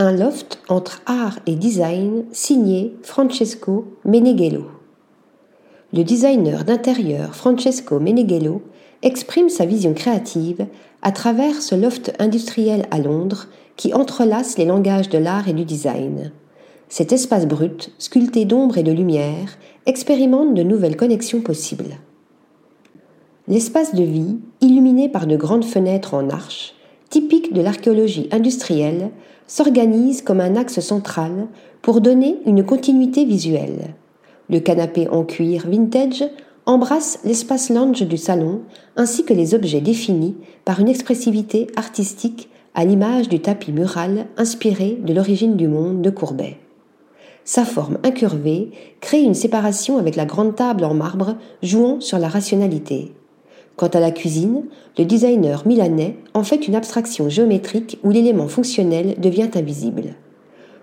un loft entre art et design signé Francesco Meneghello. Le designer d'intérieur Francesco Meneghello exprime sa vision créative à travers ce loft industriel à Londres qui entrelace les langages de l'art et du design. Cet espace brut, sculpté d'ombre et de lumière, expérimente de nouvelles connexions possibles. L'espace de vie, illuminé par de grandes fenêtres en arches, typique de l'archéologie industrielle, s'organise comme un axe central pour donner une continuité visuelle. Le canapé en cuir vintage embrasse l'espace lounge du salon ainsi que les objets définis par une expressivité artistique à l'image du tapis mural inspiré de l'origine du monde de Courbet. Sa forme incurvée crée une séparation avec la grande table en marbre jouant sur la rationalité. Quant à la cuisine, le designer milanais en fait une abstraction géométrique où l'élément fonctionnel devient invisible.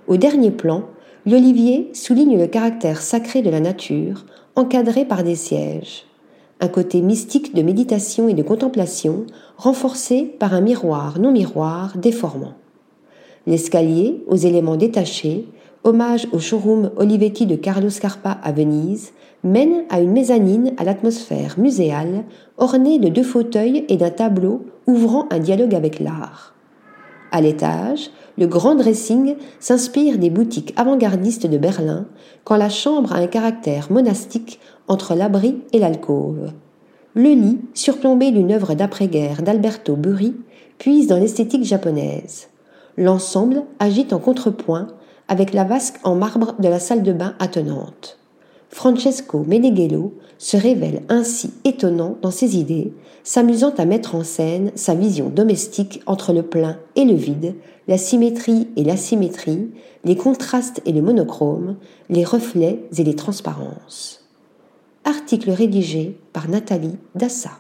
Au dernier plan, l'olivier souligne le caractère sacré de la nature, encadré par des sièges. Un côté mystique de méditation et de contemplation, renforcé par un miroir non miroir déformant. L'escalier, aux éléments détachés, hommage au showroom Olivetti de Carlo Scarpa à Venise, mène à une mezzanine à l'atmosphère muséale, ornée de deux fauteuils et d'un tableau ouvrant un dialogue avec l'art. À l'étage, le grand dressing s'inspire des boutiques avant-gardistes de Berlin, quand la chambre a un caractère monastique entre l'abri et l'alcôve. Le lit, surplombé d'une œuvre d'après-guerre d'Alberto Burri, puise dans l'esthétique japonaise. L'ensemble agite en contrepoint avec la vasque en marbre de la salle de bain attenante. Francesco Meneghello se révèle ainsi étonnant dans ses idées, s'amusant à mettre en scène sa vision domestique entre le plein et le vide, la symétrie et l'asymétrie, les contrastes et le monochrome, les reflets et les transparences. Article rédigé par Nathalie Dassa.